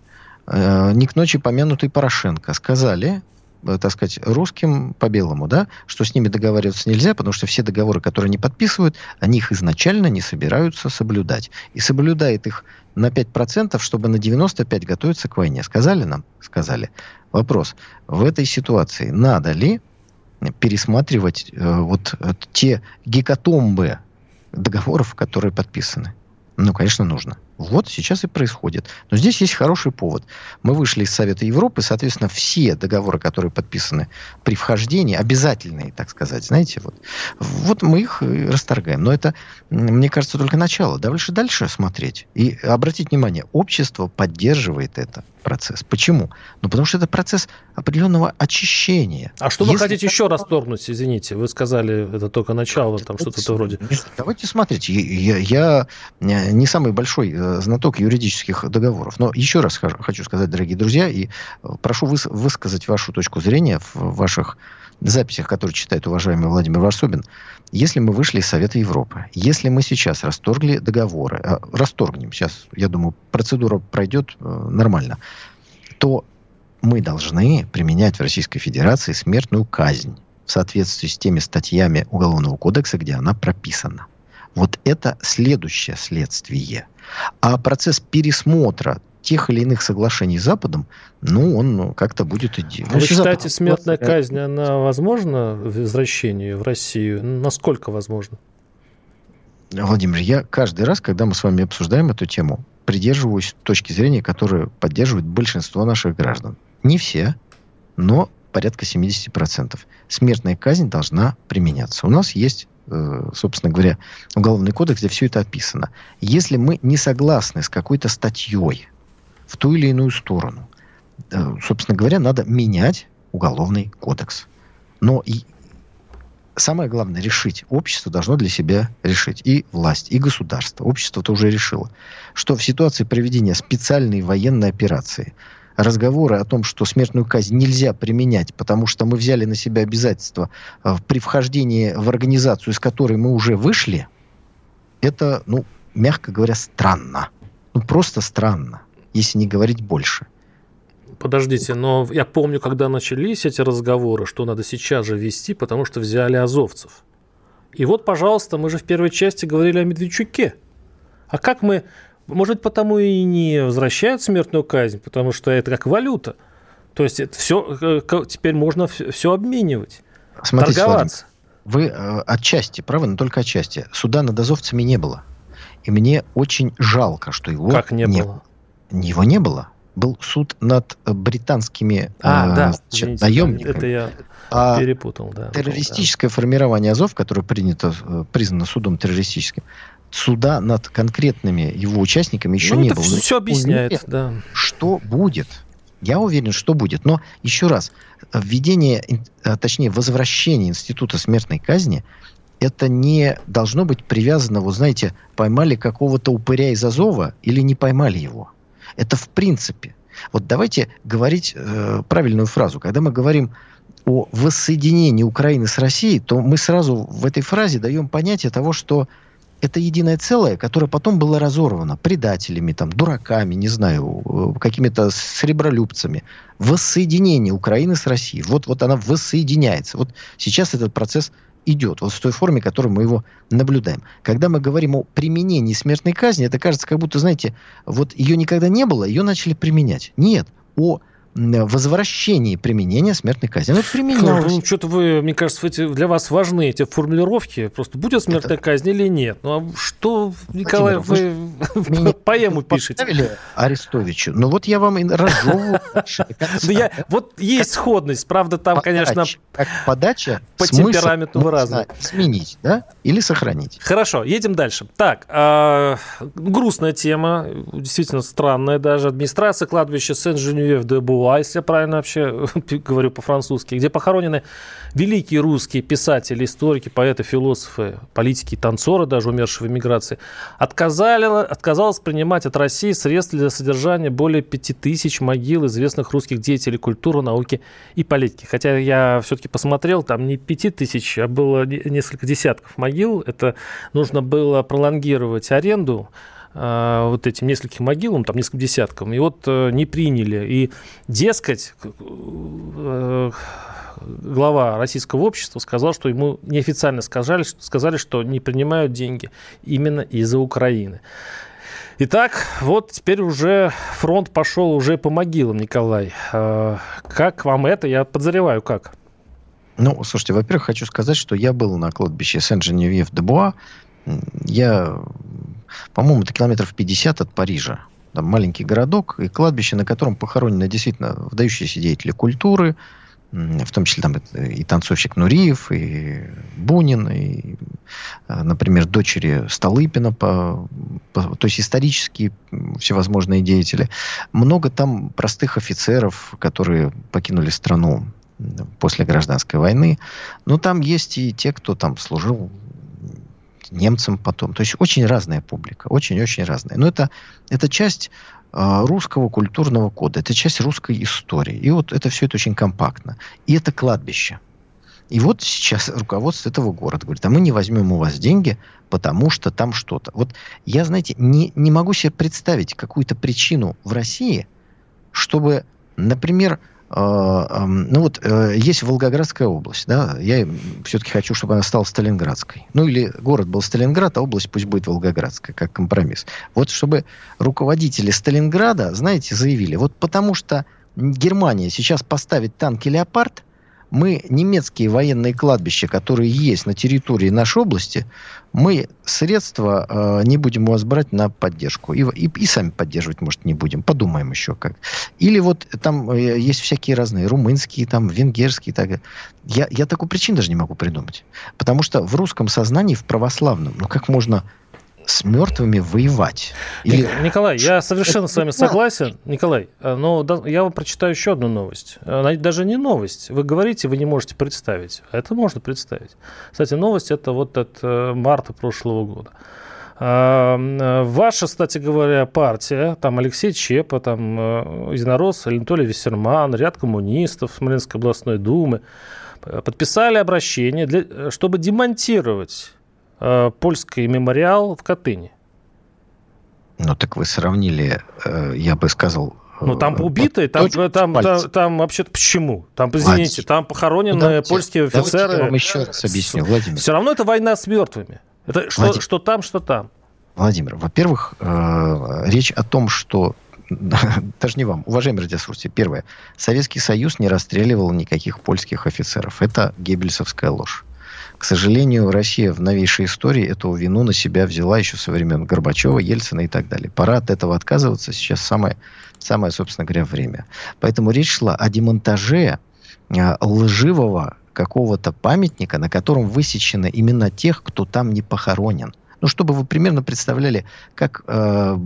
Speaker 1: э, не к ночи помянутый Порошенко сказали, Э, так сказать, русским по белому, да, что с ними договариваться нельзя, потому что все договоры, которые они подписывают, они их изначально не собираются соблюдать. И соблюдает их на 5%, чтобы на 95% готовиться к войне. Сказали нам? Сказали. Вопрос. В этой ситуации надо ли пересматривать э, вот э, те гекатомбы договоров, которые подписаны? Ну, конечно, нужно. Вот сейчас и происходит. Но здесь есть хороший повод. Мы вышли из Совета Европы, соответственно, все договоры, которые подписаны при вхождении, обязательные, так сказать, знаете, вот, вот мы их расторгаем. Но это, мне кажется, только начало. Дальше дальше смотреть. И обратить внимание, общество поддерживает это процесс. Почему? Ну, потому что это процесс определенного очищения.
Speaker 2: А что Если... вы хотите еще расторгнуть, извините? Вы сказали, это только начало, там что-то вроде.
Speaker 1: Давайте смотреть. Я, я не самый большой э, знаток юридических договоров, но еще раз хочу сказать, дорогие друзья, и э, прошу выс высказать вашу точку зрения в ваших записях, которые читает уважаемый Владимир Варсобин, если мы вышли из Совета Европы, если мы сейчас расторгли договоры, э, расторгнем, сейчас, я думаю, процедура пройдет э, нормально, то мы должны применять в Российской Федерации смертную казнь в соответствии с теми статьями Уголовного кодекса, где она прописана. Вот это следующее следствие. А процесс пересмотра тех или иных соглашений с Западом, ну, он ну, как-то будет идти.
Speaker 2: Вы считаете, Запад... смертная казнь, она возможна в возвращении в Россию? Насколько возможно?
Speaker 1: Владимир, я каждый раз, когда мы с вами обсуждаем эту тему, придерживаюсь точки зрения, которую поддерживает большинство наших граждан. Не все, но порядка 70%. Смертная казнь должна применяться. У нас есть э, собственно говоря, Уголовный кодекс, где все это описано. Если мы не согласны с какой-то статьей, в ту или иную сторону. Э, собственно говоря, надо менять уголовный кодекс. Но и самое главное решить. Общество должно для себя решить. И власть, и государство. Общество это уже решило. Что в ситуации проведения специальной военной операции разговоры о том, что смертную казнь нельзя применять, потому что мы взяли на себя обязательства э, при вхождении в организацию, из которой мы уже вышли, это, ну, мягко говоря, странно. Ну, просто странно если не говорить больше.
Speaker 2: Подождите, но я помню, когда начались эти разговоры, что надо сейчас же вести, потому что взяли азовцев. И вот, пожалуйста, мы же в первой части говорили о Медведчуке. А как мы... Может, потому и не возвращают смертную казнь, потому что это как валюта. То есть это все, э, теперь можно все обменивать, Смотрите, торговаться.
Speaker 1: Владимир, вы э, отчасти правы, но только отчасти. Суда над азовцами не было. И мне очень жалко, что его
Speaker 2: как не, не было.
Speaker 1: Его не было. Был суд над британскими
Speaker 2: а, э, да, извините, наемниками. Это я а перепутал, да.
Speaker 1: Террористическое да. формирование Азов, которое принято, э, признано судом террористическим, суда над конкретными его участниками еще ну, не
Speaker 2: это
Speaker 1: было.
Speaker 2: Все объясняет, уверен, да.
Speaker 1: Что будет? Я уверен, что будет. Но еще раз, введение, э, точнее, возвращение института смертной казни это не должно быть привязано, вот знаете, поймали какого-то упыря из Азова или не поймали его. Это в принципе. Вот давайте говорить э, правильную фразу. Когда мы говорим о воссоединении Украины с Россией, то мы сразу в этой фразе даем понятие того, что это единое целое, которое потом было разорвано предателями, там, дураками, не знаю, э, какими-то сребролюбцами. Воссоединение Украины с Россией. Вот, вот она воссоединяется. Вот сейчас этот процесс идет, вот в той форме, в которой мы его наблюдаем. Когда мы говорим о применении смертной казни, это кажется, как будто, знаете, вот ее никогда не было, ее начали применять. Нет, о возвращении применения смертной казни. Ну,
Speaker 2: применялось. Ну, что-то вы, мне кажется, эти, для вас важны эти формулировки. Просто будет смертная это... казнь или нет. Ну, а что, Николай, Владимир, вы, вы поэму пишете?
Speaker 1: Арестовичу. Ну, вот я вам и разжевываю.
Speaker 2: Ну, вот есть сходность. Правда, там, конечно...
Speaker 1: Подача
Speaker 2: по темпераменту вы разные.
Speaker 1: Сменить, да? Или сохранить.
Speaker 2: Хорошо, едем дальше. Так, а, грустная тема, действительно странная даже. Администрация кладбища Сен-Женюев-де-Буа Если я правильно вообще говорю по-французски, где похоронены великие русские писатели, историки, поэты, философы, политики, танцоры, даже умершие в эмиграции, отказали, отказалась принимать от России средства для содержания более пяти тысяч могил известных русских деятелей культуры, науки и политики. Хотя я все-таки посмотрел, там не пяти тысяч, а было несколько десятков могил. Это нужно было пролонгировать аренду вот этим нескольким могилам, там несколько десяткам, и вот э, не приняли. И, дескать, э, глава российского общества сказал, что ему неофициально сказали, сказали, что не принимают деньги именно из-за Украины. Итак, вот теперь уже фронт пошел уже по могилам, Николай. Как вам это? Я подозреваю, как?
Speaker 1: Ну, слушайте, во-первых, хочу сказать, что я был на кладбище Сен-Женевьев-де-Буа. Я по-моему, это километров 50 от Парижа. Там маленький городок и кладбище, на котором похоронены действительно выдающиеся деятели культуры, в том числе там и танцовщик Нуриев, и Бунин, и, э, например, дочери Столыпина, по, по, то есть исторические всевозможные деятели. Много там простых офицеров, которые покинули страну после гражданской войны. Но там есть и те, кто там служил немцам потом. То есть очень разная публика, очень-очень разная. Но это, это часть э, русского культурного кода, это часть русской истории. И вот это все это очень компактно. И это кладбище. И вот сейчас руководство этого города говорит, а мы не возьмем у вас деньги, потому что там что-то. Вот я, знаете, не, не могу себе представить какую-то причину в России, чтобы, например, ну вот э, есть Волгоградская область, да, я все-таки хочу, чтобы она стала Сталинградской. Ну или город был Сталинград, а область пусть будет Волгоградская, как компромисс. Вот чтобы руководители Сталинграда, знаете, заявили, вот потому что Германия сейчас поставит танки «Леопард», мы немецкие военные кладбища, которые есть на территории нашей области, мы средства э, не будем у вас брать на поддержку. И, и, и сами поддерживать, может, не будем. Подумаем еще как. Или вот там э, есть всякие разные, румынские, там, венгерские. Так. Я, я такую причину даже не могу придумать. Потому что в русском сознании, в православном, ну как можно с мертвыми воевать.
Speaker 2: Или... Николай, я совершенно с вами согласен. Николай, э, но я вам прочитаю еще одну новость. Она даже не новость. Вы говорите, вы не можете представить. А это можно представить. Кстати, новость это вот от э, марта прошлого года. Э, ваша, кстати говоря, партия, там Алексей Чепа, там Единорос, Анатолий Виссерман, ряд коммунистов Смоленской областной думы подписали обращение, для, чтобы демонтировать э, польский мемориал в Катыни.
Speaker 1: Ну, так вы сравнили, э, я бы сказал,
Speaker 2: ну, там убитые, там, там, там, там, там вообще-то почему? Там, извините, там похоронены ну, давайте, польские офицеры.
Speaker 1: я вам еще раз объясню, Владимир.
Speaker 2: Все равно это война с мертвыми. Это что, что там, что там.
Speaker 1: Владимир, во-первых, э, речь о том, что даже не вам, уважаемые радиослушатели, первое, Советский Союз не расстреливал никаких польских офицеров. Это геббельсовская ложь. К сожалению, Россия в новейшей истории эту вину на себя взяла еще со времен Горбачева, Ельцина и так далее. Пора от этого отказываться. Сейчас самое, самое собственно говоря, время. Поэтому речь шла о демонтаже а, лживого какого-то памятника, на котором высечено именно тех, кто там не похоронен. Ну, чтобы вы примерно представляли, как, э,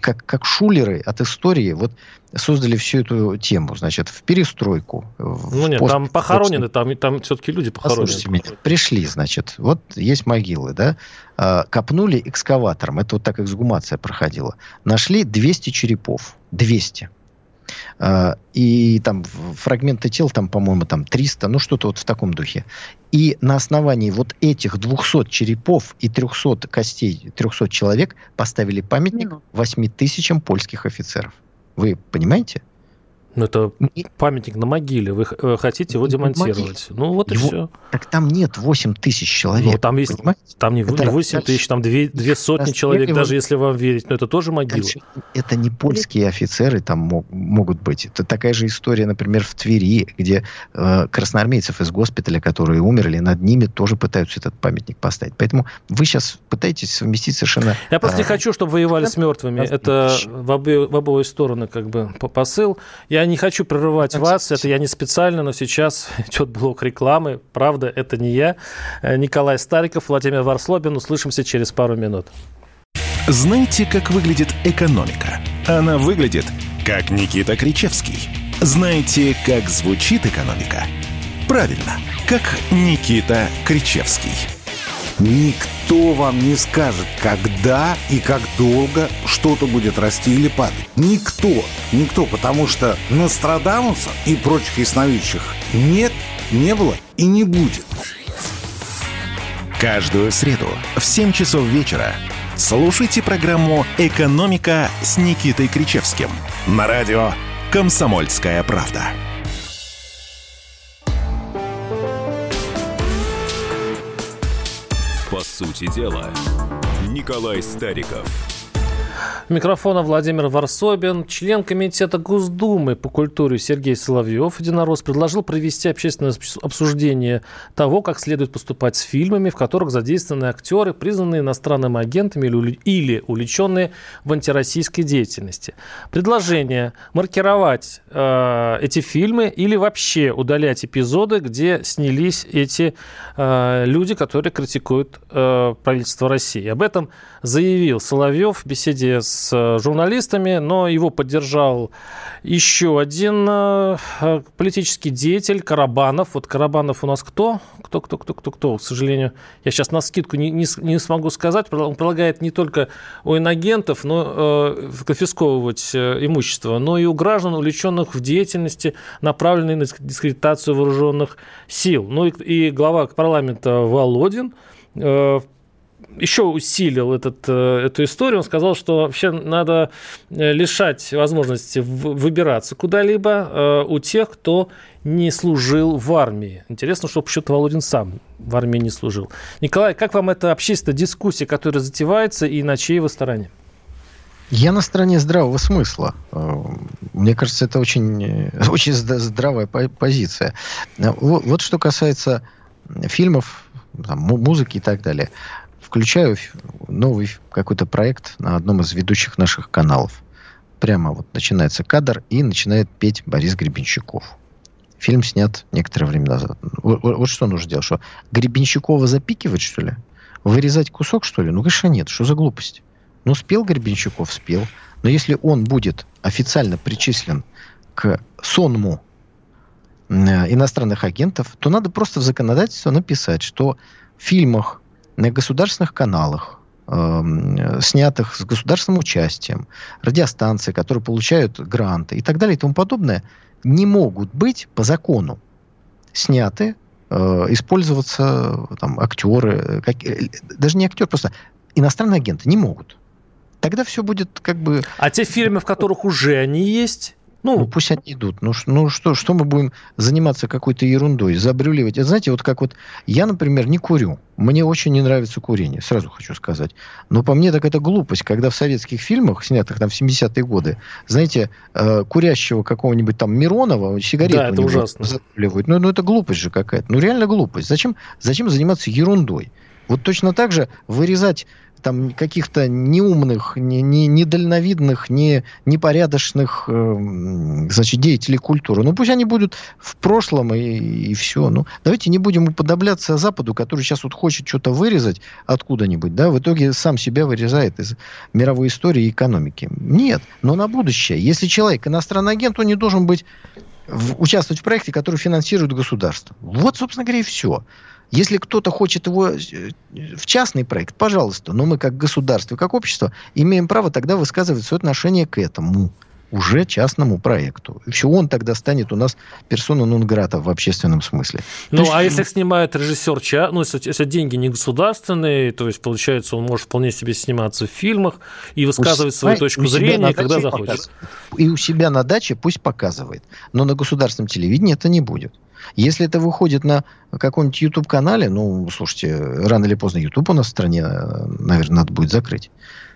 Speaker 1: как, как шулеры от истории вот создали всю эту тему, значит, в перестройку.
Speaker 2: Ну, нет, пост... там похоронены, там, там все-таки люди похоронены. Послушайте
Speaker 1: меня, пришли, значит, вот есть могилы, да, э, копнули экскаватором, это вот так эксгумация проходила, нашли 200 черепов, 200. А, и там фрагменты тел, там, по-моему, там 300, ну что-то вот в таком духе. И на основании вот этих 200 черепов и 300 костей, 300 человек поставили памятник 8 тысячам польских офицеров. Вы понимаете?
Speaker 2: Ну, это памятник на могиле. Вы э, хотите его демонтировать. Ну, вот его... и все.
Speaker 1: Так там нет 8 тысяч человек. Ну,
Speaker 2: там есть... Понимаете? Там не, это 8 тысяч, там 2, 2 сотни человек, его... даже если вам верить. Но это тоже могила.
Speaker 1: Это не польские офицеры там мог, могут быть. Это такая же история, например, в Твери, где э, красноармейцев из госпиталя, которые умерли, над ними тоже пытаются этот памятник поставить. Поэтому вы сейчас пытаетесь совместить совершенно...
Speaker 2: Я просто не э, хочу, чтобы воевали с мертвыми. Это в, обе, в обои стороны как бы посыл. Я я не хочу прерывать вас, это я не специально, но сейчас идет блок рекламы. Правда, это не я. Э, Николай Стариков, Владимир Варслобин. Услышимся через пару минут.
Speaker 3: Знаете, как выглядит экономика? Она выглядит, как Никита Кричевский. Знаете, как звучит экономика? Правильно, как Никита Кричевский.
Speaker 5: Никто вам не скажет, когда и как долго что-то будет расти или падать. Никто. Никто, потому что Нострадамуса и прочих ясновидящих нет, не было и не будет.
Speaker 3: Каждую среду в 7 часов вечера слушайте программу «Экономика» с Никитой Кричевским на радио «Комсомольская правда».
Speaker 4: Сути дела, Николай Стариков –
Speaker 2: микрофона Владимир Варсобин. Член Комитета Госдумы по культуре Сергей Соловьев, единорос, предложил провести общественное обсуждение того, как следует поступать с фильмами, в которых задействованы актеры, признанные иностранными агентами или увлеченные в антироссийской деятельности. Предложение маркировать э, эти фильмы или вообще удалять эпизоды, где снялись эти э, люди, которые критикуют э, правительство России. Об этом заявил Соловьев в беседе с с э, журналистами, но его поддержал еще один э, э, политический деятель Карабанов. Вот Карабанов у нас кто? Кто, кто, кто, кто, кто? К сожалению, я сейчас на скидку не, не, не смогу сказать. Он предлагает не только у инагентов но, э, конфисковывать имущество, но и у граждан, увлеченных в деятельности, направленной на дискредитацию вооруженных сил. Ну и, и глава парламента Володин еще усилил этот, э, эту историю. Он сказал, что вообще надо э, лишать возможности выбираться куда-либо э, у тех, кто не служил в армии. Интересно, что почему-то Володин сам в армии не служил. Николай, как вам эта общественная дискуссия, которая затевается, и на чьей вы стороне?
Speaker 1: Я на стороне здравого смысла. Мне кажется, это очень, очень здравая позиция. Вот, вот что касается фильмов, там, музыки и так далее включаю новый какой-то проект на одном из ведущих наших каналов. Прямо вот начинается кадр и начинает петь Борис Гребенщиков. Фильм снят некоторое время назад. Вот, вот что нужно делать? Что, Гребенщикова запикивать, что ли? Вырезать кусок, что ли? Ну, конечно, нет. Что за глупость? Ну, спел Гребенщиков, спел. Но если он будет официально причислен к сонму э, иностранных агентов, то надо просто в законодательство написать, что в фильмах на государственных каналах, э, снятых с государственным участием, радиостанции, которые получают гранты и так далее и тому подобное, не могут быть по закону сняты, э, использоваться там, актеры, как, э, даже не актер, просто иностранные агенты не могут. Тогда все будет как бы...
Speaker 2: А те фильмы, в которых уже они есть,
Speaker 1: ну, ну пусть они идут. Ну, ну что, что мы будем заниматься какой-то ерундой, забрюливать? Это, знаете, вот как вот я, например, не курю. Мне очень не нравится курение, сразу хочу сказать. Но по мне так это глупость, когда в советских фильмах, снятых там в 70-е годы, знаете, э, курящего какого-нибудь там Миронова, сигарету да,
Speaker 2: это ужасно.
Speaker 1: забрюливают. Ну, ну, это глупость же какая-то. Ну, реально глупость. Зачем, зачем заниматься ерундой? Вот точно так же вырезать там каких-то неумных, не, не, недальновидных, не, непорядочных э, значит, деятелей культуры. Ну, пусть они будут в прошлом, и, и все. Ну, давайте не будем уподобляться Западу, который сейчас вот хочет что-то вырезать откуда-нибудь, да, в итоге сам себя вырезает из мировой истории и экономики. Нет, но на будущее. Если человек иностранный агент, он не должен быть в, участвовать в проекте, который финансирует государство. Вот, собственно говоря, и все. Если кто-то хочет его э, в частный проект, пожалуйста, но мы как государство, как общество имеем право тогда высказывать свое отношение к этому. уже частному проекту. И все, он тогда станет у нас персона нон грата в общественном смысле.
Speaker 2: Ну, есть, а если снимает режиссер, ну, если, если деньги не государственные, то есть, получается, он может вполне себе сниматься в фильмах и высказывать свою точку зрения, когда захочет.
Speaker 1: И у себя на даче пусть показывает. Но на государственном телевидении это не будет. Если это выходит на каком-нибудь YouTube-канале, ну, слушайте, рано или поздно YouTube у нас в стране, наверное, надо будет закрыть.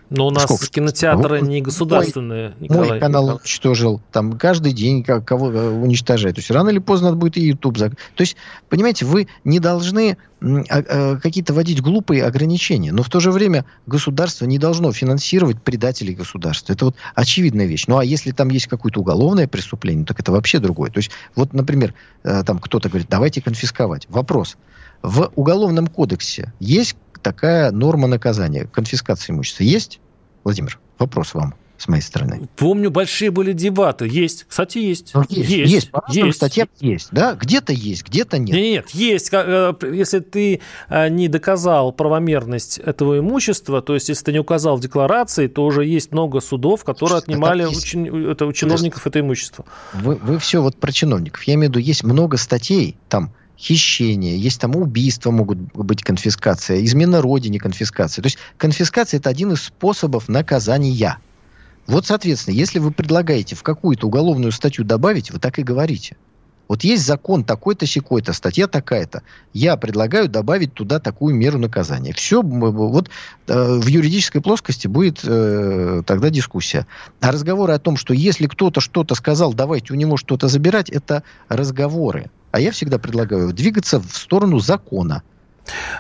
Speaker 2: Но у нас Сколько? кинотеатры не государственные,
Speaker 1: мой, Николай. Мой канал уничтожил. Там каждый день кого э, уничтожает. То есть рано или поздно надо будет и YouTube закрыть. То есть, понимаете, вы не должны а, а, какие-то вводить глупые ограничения. Но в то же время государство не должно финансировать предателей государства. Это вот очевидная вещь. Ну а если там есть какое-то уголовное преступление, так это вообще другое. То есть вот, например, э, там кто-то говорит, давайте конфисковать. Вопрос. В Уголовном кодексе есть такая норма наказания, конфискация имущества. Есть, Владимир? Вопрос вам с моей стороны.
Speaker 2: Помню, большие были дебаты. Есть. Кстати, есть.
Speaker 1: Ну, есть. Есть. есть. По есть. статьям есть. Да? Где-то есть, где-то нет.
Speaker 2: Нет, есть. Э, если ты э, не доказал правомерность этого имущества, то есть если ты не указал в декларации, то уже есть много судов, которые отнимали у, это, у чиновников это имущество.
Speaker 1: Вы, вы все вот про чиновников. Я имею в виду, есть много статей там, хищение, есть там убийства могут быть конфискация, измена родине конфискация. То есть конфискация это один из способов наказания. Вот, соответственно, если вы предлагаете в какую-то уголовную статью добавить, вы так и говорите. Вот есть закон такой-то, секой-то, статья такая-то. Я предлагаю добавить туда такую меру наказания. Все, вот э, в юридической плоскости будет э, тогда дискуссия. А разговоры о том, что если кто-то что-то сказал, давайте у него что-то забирать, это разговоры. А я всегда предлагаю двигаться в сторону закона.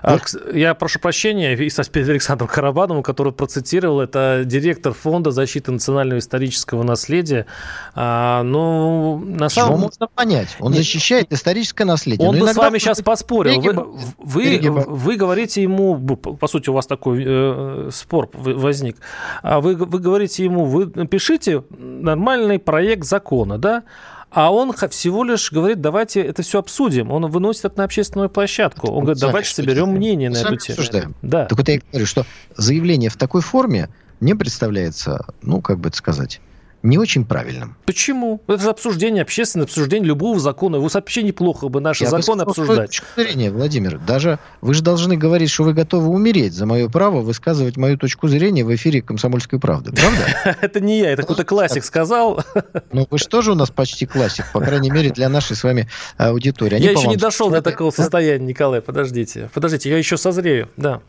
Speaker 2: А, я прошу прощения и со Александром Карабановым, который процитировал, это директор Фонда защиты национального исторического наследия. А, ну,
Speaker 1: на самом... Чего можно понять? Он Нет. защищает историческое наследие.
Speaker 2: Он бы с вами сейчас поспорил. Вы, вы, вы говорите ему, по сути, у вас такой э, спор возник, а вы, вы говорите ему, вы напишите нормальный проект закона, да, а он всего лишь говорит, давайте это все обсудим. Он выносит это на общественную площадку. Он говорит, давайте соберем мнение на эту тему.
Speaker 1: Обсуждаем. Да. Так вот я говорю, что заявление в такой форме мне представляется, ну, как бы это сказать, не очень правильным.
Speaker 2: Почему? Это же обсуждение, общественное обсуждение любого закона. Вы вообще неплохо бы наши Я законы обсуждать. Точку
Speaker 1: зрения, Владимир, даже вы же должны говорить, что вы готовы умереть за мое право высказывать мою точку зрения в эфире «Комсомольской правды». Правда?
Speaker 2: Это не я, это какой-то классик сказал.
Speaker 1: Ну, вы же тоже у нас почти классик, по крайней мере, для нашей с вами аудитории.
Speaker 2: Я еще не дошел до такого состояния, Николай, подождите. Подождите, я еще созрею, да.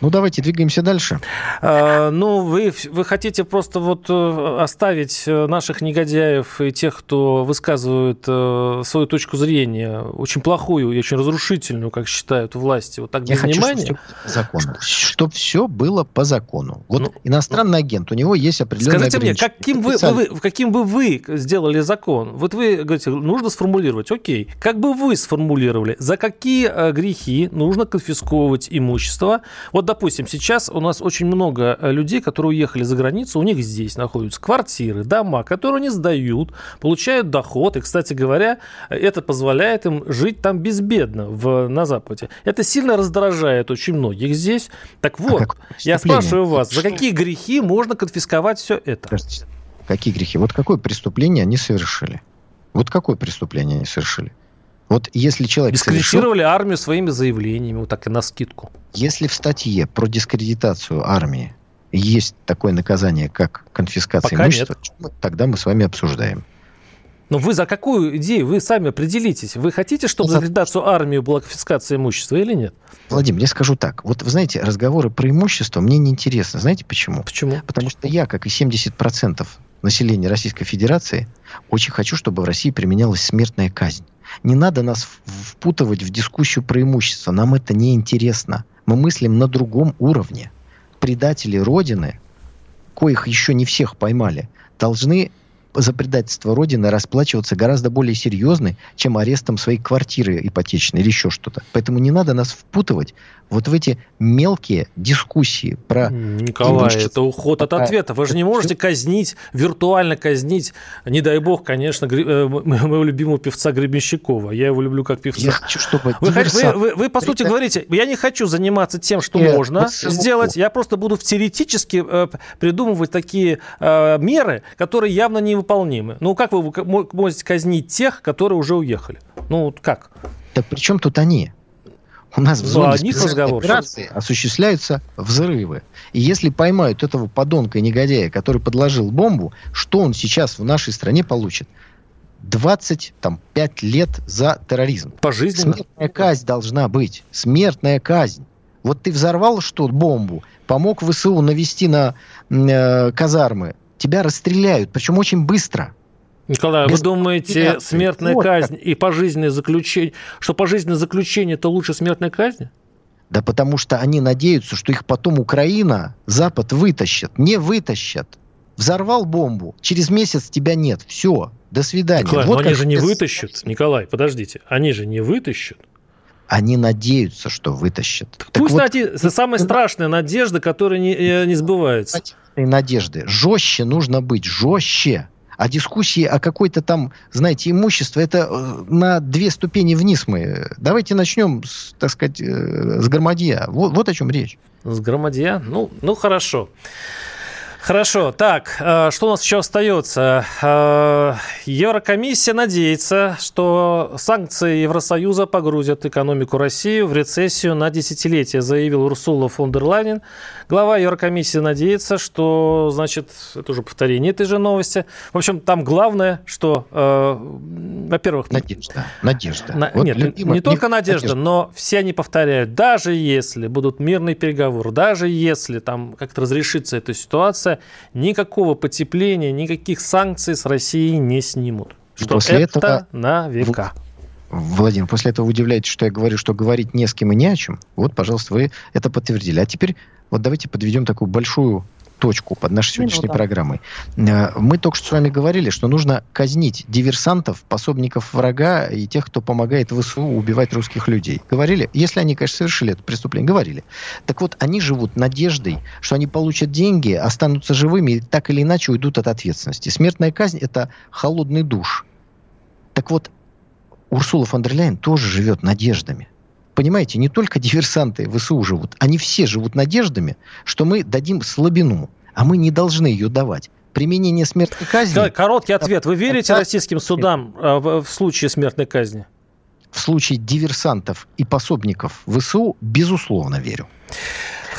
Speaker 1: Ну, давайте двигаемся дальше.
Speaker 2: А, ну, вы, вы хотите просто вот э, оставить э, наших негодяев и тех, кто высказывает свою точку зрения, очень плохую и очень разрушительную, как считают власти, вот так без Я внимания?
Speaker 1: Хочу, чтобы, чтобы все было по закону. Вот ну, иностранный ну, агент, у него есть определенные
Speaker 2: Скажите мне, каким вы, вы, каким бы вы сделали закон? Вот вы говорите, нужно сформулировать, окей, как бы вы сформулировали, за какие грехи нужно конфисковывать имущество? Вот допустим, сейчас у нас очень много э, людей, которые уехали за границу, у них здесь находятся квартиры, дома, которые они сдают, получают доход. И, кстати говоря, это позволяет им жить там безбедно в, на Западе. Это сильно раздражает очень многих здесь. Так а вот, а я спрашиваю вас, за какие грехи можно конфисковать все это?
Speaker 1: Какие грехи? Вот какое преступление они совершили? Вот какое преступление они совершили? Вот если человек...
Speaker 2: Дискредитировали совершил... армию своими заявлениями, вот так и на скидку.
Speaker 1: Если в статье про дискредитацию армии есть такое наказание, как конфискация Пока имущества, нет. тогда мы с вами обсуждаем.
Speaker 2: Но вы за какую идею? Вы сами определитесь. Вы хотите, чтобы за ликвидацию армии была конфискация имущества или нет?
Speaker 1: Владимир, я скажу так. Вот вы знаете, разговоры про имущество мне не интересны. Знаете почему?
Speaker 2: Почему?
Speaker 1: Потому что я, как и 70% населения Российской Федерации, очень хочу, чтобы в России применялась смертная казнь. Не надо нас впутывать в дискуссию про имущество. Нам это не интересно. Мы мыслим на другом уровне. Предатели Родины, коих еще не всех поймали, должны за предательство Родины расплачиваться гораздо более серьезны, чем арестом своей квартиры ипотечной или еще что-то. Поэтому не надо нас впутывать вот в эти мелкие дискуссии про...
Speaker 2: Николай, имущество. это уход от ответа. Вы же не можете казнить, виртуально казнить, не дай бог, конечно, э, моего любимого певца Гребенщикова. Я его люблю как певца. Я хочу, чтобы вы, вы, вы, вы, по сути, говорите, я не хочу заниматься тем, что Нет, можно вот сделать, я просто буду теоретически э, придумывать такие э, меры, которые явно невыполнимы. Ну, как вы можете казнить тех, которые уже уехали? Ну, как?
Speaker 1: Так при чем тут они? У нас в зоне специальной операции осуществляются взрывы. И если поймают этого подонка и негодяя, который подложил бомбу, что он сейчас в нашей стране получит? 25 лет за терроризм.
Speaker 2: Пожизненно?
Speaker 1: Смертная казнь должна быть. Смертная казнь. Вот ты взорвал что бомбу, помог ВСУ навести на э, казармы, тебя расстреляют, причем очень быстро.
Speaker 2: Николай, Без... вы думаете, смертная вот казнь как. и пожизненное заключение, что пожизненное заключение это лучше смертной казни?
Speaker 1: Да потому что они надеются, что их потом Украина, Запад вытащат. Не вытащат. Взорвал бомбу, через месяц тебя нет. Все, до свидания.
Speaker 2: Николай, вот но они же не вытащат. Николай, подождите, они же не вытащат.
Speaker 1: Они надеются, что вытащат.
Speaker 2: Так Пусть вот, наде... это самая страшная надежда, которая не, э, не сбывается.
Speaker 1: Надежды. Жестче нужно быть, жестче. А дискуссии о какой-то там, знаете, имуществе, это э, на две ступени вниз мы. Давайте начнем, с, так сказать, э, с громадья. Вот, вот о чем речь.
Speaker 2: С громадья? Ну, ну. Хорошо. Так, э, что у нас еще остается? Э, Еврокомиссия надеется, что санкции Евросоюза погрузят экономику России в рецессию на десятилетие, заявил Урсула фон дер Лайнен. Глава Еврокомиссии надеется, что, значит, это уже повторение этой же новости. В общем, там главное, что, э, во-первых...
Speaker 1: Надежда. Надежда.
Speaker 2: На, вот нет, любимая, не только надежда, надежда, но все они повторяют, даже если будут мирные переговоры, даже если там как-то разрешится эта ситуация, никакого потепления, никаких санкций с России не снимут. Что После это этого... на века.
Speaker 1: Владимир, после этого вы удивляетесь, что я говорю, что говорить не с кем и не о чем. Вот, пожалуйста, вы это подтвердили. А теперь вот давайте подведем такую большую точку под нашей сегодняшней Минута. программой. Э, мы только что с вами говорили, что нужно казнить диверсантов, пособников врага и тех, кто помогает ВСУ убивать русских людей. Говорили? Если они, конечно, совершили это преступление, говорили. Так вот, они живут надеждой, что они получат деньги, останутся живыми и так или иначе уйдут от ответственности. Смертная казнь – это холодный душ. Так вот, Урсула фон дер Ляйен тоже живет надеждами понимаете, не только диверсанты ВСУ живут, они все живут надеждами, что мы дадим слабину, а мы не должны ее давать. Применение смертной казни...
Speaker 2: Короткий ответ. Вы верите это... российским судам э, в случае смертной казни?
Speaker 1: В случае диверсантов и пособников ВСУ, безусловно, верю.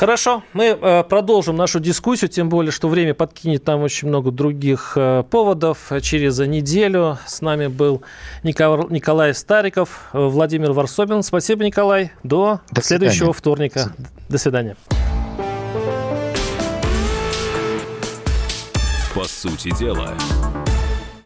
Speaker 2: Хорошо, мы э, продолжим нашу дискуссию, тем более, что время подкинет нам очень много других э, поводов. Через неделю с нами был Николай Стариков, э, Владимир Варсобин. Спасибо, Николай. До, До следующего вторника. До свидания.
Speaker 4: По сути дела.